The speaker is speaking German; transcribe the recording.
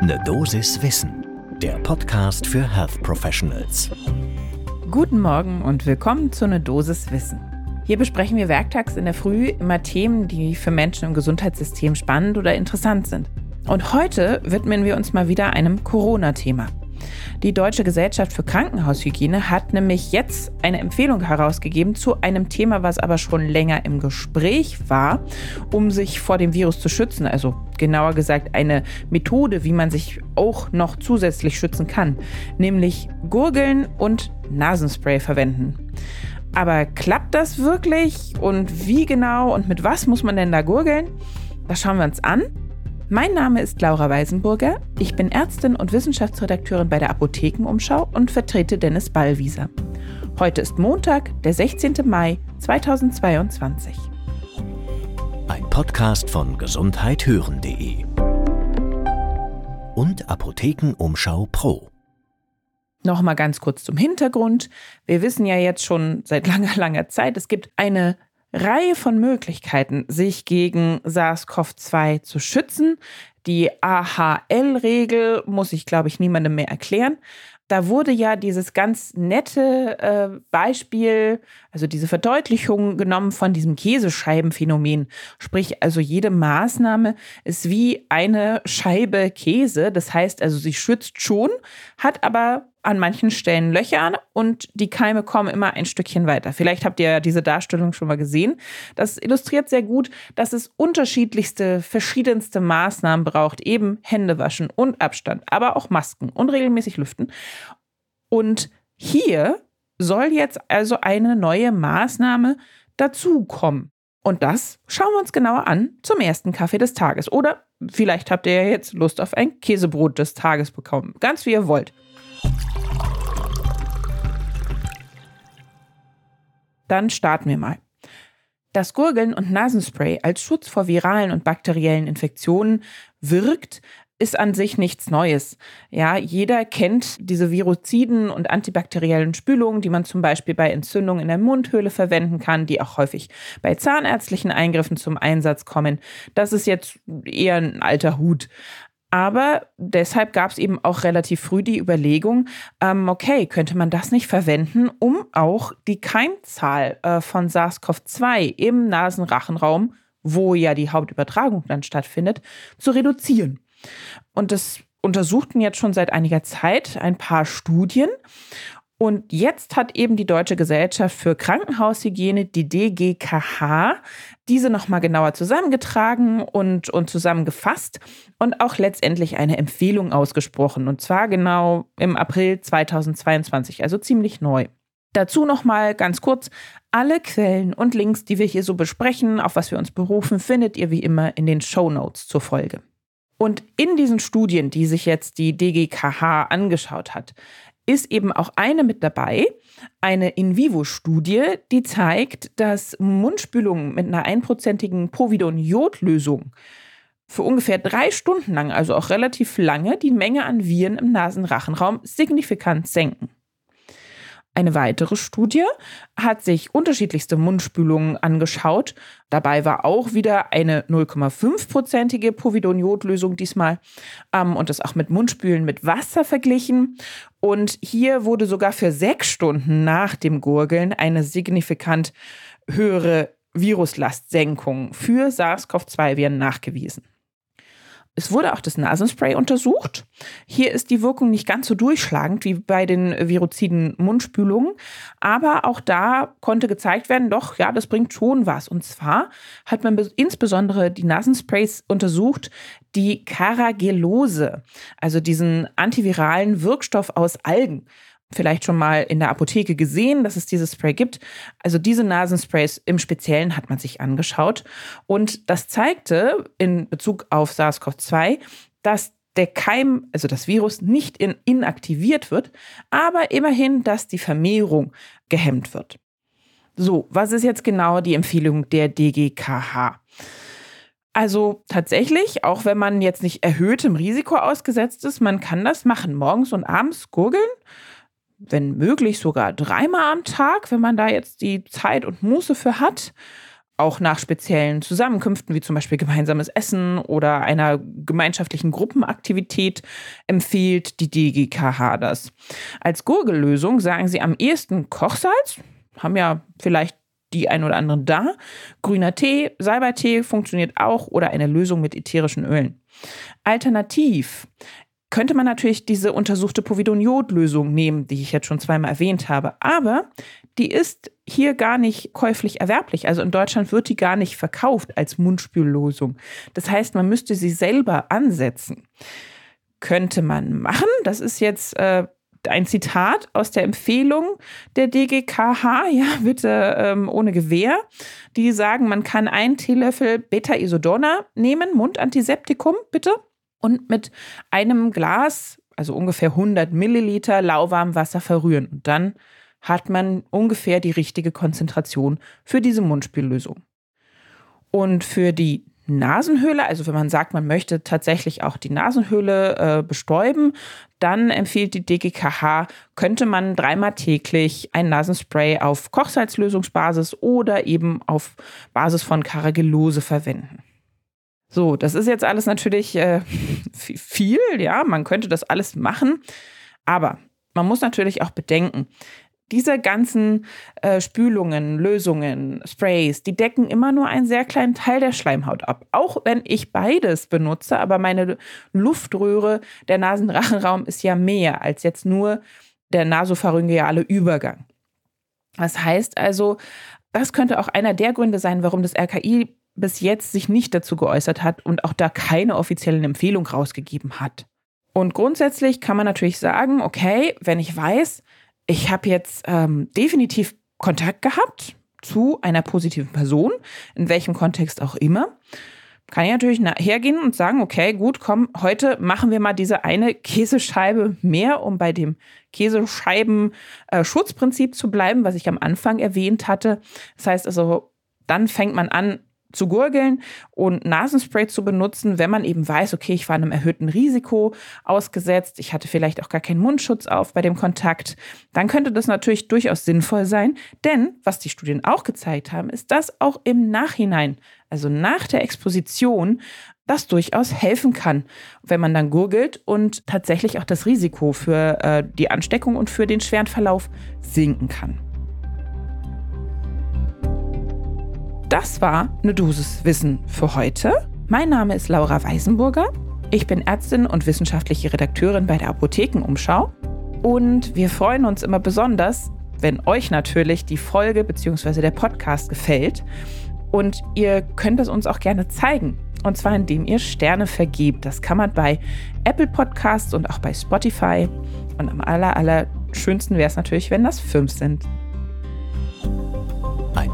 Ne Dosis Wissen, der Podcast für Health Professionals. Guten Morgen und willkommen zu Ne Dosis Wissen. Hier besprechen wir werktags in der Früh immer Themen, die für Menschen im Gesundheitssystem spannend oder interessant sind. Und heute widmen wir uns mal wieder einem Corona-Thema. Die Deutsche Gesellschaft für Krankenhaushygiene hat nämlich jetzt eine Empfehlung herausgegeben zu einem Thema, was aber schon länger im Gespräch war, um sich vor dem Virus zu schützen. Also genauer gesagt eine Methode, wie man sich auch noch zusätzlich schützen kann, nämlich Gurgeln und Nasenspray verwenden. Aber klappt das wirklich und wie genau und mit was muss man denn da gurgeln? Das schauen wir uns an. Mein Name ist Laura Weisenburger. Ich bin Ärztin und Wissenschaftsredakteurin bei der Apothekenumschau und vertrete Dennis Ballwieser. Heute ist Montag, der 16. Mai 2022. Ein Podcast von gesundheithören.de und Apothekenumschau Pro. Nochmal ganz kurz zum Hintergrund. Wir wissen ja jetzt schon seit langer, langer Zeit, es gibt eine Reihe von Möglichkeiten, sich gegen SARS-CoV-2 zu schützen. Die AHL-Regel muss ich, glaube ich, niemandem mehr erklären. Da wurde ja dieses ganz nette äh, Beispiel, also diese Verdeutlichung genommen von diesem Käsescheibenphänomen. Sprich, also jede Maßnahme ist wie eine Scheibe Käse. Das heißt also, sie schützt schon, hat aber an manchen Stellen Löcher und die Keime kommen immer ein Stückchen weiter. Vielleicht habt ihr ja diese Darstellung schon mal gesehen. Das illustriert sehr gut, dass es unterschiedlichste, verschiedenste Maßnahmen braucht. Eben Hände waschen und Abstand, aber auch Masken und regelmäßig lüften. Und hier soll jetzt also eine neue Maßnahme dazukommen. Und das schauen wir uns genauer an zum ersten Kaffee des Tages. Oder vielleicht habt ihr ja jetzt Lust auf ein Käsebrot des Tages bekommen. Ganz wie ihr wollt. Dann starten wir mal. Das Gurgeln und Nasenspray als Schutz vor viralen und bakteriellen Infektionen wirkt, ist an sich nichts Neues. Ja, jeder kennt diese Viroziden und antibakteriellen Spülungen, die man zum Beispiel bei Entzündungen in der Mundhöhle verwenden kann, die auch häufig bei zahnärztlichen Eingriffen zum Einsatz kommen. Das ist jetzt eher ein alter Hut. Aber deshalb gab es eben auch relativ früh die Überlegung, ähm, okay, könnte man das nicht verwenden, um auch die Keimzahl äh, von SARS-CoV-2 im Nasenrachenraum, wo ja die Hauptübertragung dann stattfindet, zu reduzieren. Und das untersuchten jetzt schon seit einiger Zeit ein paar Studien. Und jetzt hat eben die Deutsche Gesellschaft für Krankenhaushygiene, die DGKH, diese nochmal genauer zusammengetragen und, und zusammengefasst und auch letztendlich eine Empfehlung ausgesprochen. Und zwar genau im April 2022, also ziemlich neu. Dazu nochmal ganz kurz, alle Quellen und Links, die wir hier so besprechen, auf was wir uns berufen, findet ihr wie immer in den Show Notes zur Folge. Und in diesen Studien, die sich jetzt die DGKH angeschaut hat, ist eben auch eine mit dabei, eine In-vivo-Studie, die zeigt, dass Mundspülungen mit einer einprozentigen Povidon-Jod-Lösung für ungefähr drei Stunden lang, also auch relativ lange, die Menge an Viren im Nasenrachenraum signifikant senken. Eine weitere Studie hat sich unterschiedlichste Mundspülungen angeschaut. Dabei war auch wieder eine 0,5-prozentige Povidoniodlösung diesmal ähm, und das auch mit Mundspülen mit Wasser verglichen. Und hier wurde sogar für sechs Stunden nach dem Gurgeln eine signifikant höhere Viruslastsenkung für SARS-CoV-2-Viren nachgewiesen. Es wurde auch das Nasenspray untersucht. Hier ist die Wirkung nicht ganz so durchschlagend wie bei den viroziden Mundspülungen, aber auch da konnte gezeigt werden, doch, ja, das bringt schon was. Und zwar hat man insbesondere die Nasensprays untersucht, die Caragellose, also diesen antiviralen Wirkstoff aus Algen vielleicht schon mal in der Apotheke gesehen, dass es dieses Spray gibt. Also diese Nasensprays im Speziellen hat man sich angeschaut. Und das zeigte in Bezug auf SARS-CoV-2, dass der Keim, also das Virus, nicht in, inaktiviert wird, aber immerhin, dass die Vermehrung gehemmt wird. So, was ist jetzt genau die Empfehlung der DGKH? Also tatsächlich, auch wenn man jetzt nicht erhöhtem Risiko ausgesetzt ist, man kann das machen, morgens und abends gurgeln wenn möglich sogar dreimal am Tag, wenn man da jetzt die Zeit und Muße für hat. auch nach speziellen Zusammenkünften wie zum Beispiel gemeinsames Essen oder einer gemeinschaftlichen Gruppenaktivität empfiehlt die DGKH das. Als Gurgellösung sagen sie am ehesten Kochsalz, haben ja vielleicht die ein oder anderen da. Grüner Tee, Salbeitee funktioniert auch oder eine Lösung mit ätherischen Ölen. Alternativ könnte man natürlich diese untersuchte Povidoniod-Lösung nehmen, die ich jetzt schon zweimal erwähnt habe. Aber die ist hier gar nicht käuflich erwerblich. Also in Deutschland wird die gar nicht verkauft als Mundspüllösung. Das heißt, man müsste sie selber ansetzen. Könnte man machen. Das ist jetzt äh, ein Zitat aus der Empfehlung der DGKH, ja, bitte ähm, ohne Gewehr. Die sagen, man kann einen Teelöffel Beta-Isodonna nehmen, Mundantiseptikum, bitte und mit einem Glas, also ungefähr 100 Milliliter lauwarmem Wasser verrühren. Und dann hat man ungefähr die richtige Konzentration für diese Mundspüllösung. Und für die Nasenhöhle, also wenn man sagt, man möchte tatsächlich auch die Nasenhöhle äh, bestäuben, dann empfiehlt die DGKH, könnte man dreimal täglich ein Nasenspray auf Kochsalzlösungsbasis oder eben auf Basis von Caragillose verwenden. So, das ist jetzt alles natürlich äh, viel, ja, man könnte das alles machen, aber man muss natürlich auch bedenken, diese ganzen äh, Spülungen, Lösungen, Sprays, die decken immer nur einen sehr kleinen Teil der Schleimhaut ab. Auch wenn ich beides benutze, aber meine Luftröhre, der Nasenrachenraum ist ja mehr als jetzt nur der nasopharyngeale Übergang. Das heißt also, das könnte auch einer der Gründe sein, warum das RKI bis jetzt sich nicht dazu geäußert hat und auch da keine offiziellen Empfehlung rausgegeben hat. Und grundsätzlich kann man natürlich sagen, okay, wenn ich weiß, ich habe jetzt ähm, definitiv Kontakt gehabt zu einer positiven Person, in welchem Kontext auch immer, kann ich natürlich hergehen und sagen, okay, gut, komm, heute machen wir mal diese eine Käsescheibe mehr, um bei dem Käsescheiben-Schutzprinzip äh, zu bleiben, was ich am Anfang erwähnt hatte. Das heißt also, dann fängt man an, zu gurgeln und Nasenspray zu benutzen, wenn man eben weiß, okay, ich war einem erhöhten Risiko ausgesetzt, ich hatte vielleicht auch gar keinen Mundschutz auf bei dem Kontakt, dann könnte das natürlich durchaus sinnvoll sein. Denn was die Studien auch gezeigt haben, ist, dass auch im Nachhinein, also nach der Exposition, das durchaus helfen kann, wenn man dann gurgelt und tatsächlich auch das Risiko für äh, die Ansteckung und für den schweren Verlauf sinken kann. Das war eine Dosis Wissen für heute. Mein Name ist Laura Weisenburger. Ich bin Ärztin und wissenschaftliche Redakteurin bei der Apothekenumschau. Und wir freuen uns immer besonders, wenn euch natürlich die Folge bzw. der Podcast gefällt. Und ihr könnt es uns auch gerne zeigen. Und zwar indem ihr Sterne vergebt. Das kann man bei Apple Podcasts und auch bei Spotify. Und am aller, aller schönsten wäre es natürlich, wenn das fünf sind.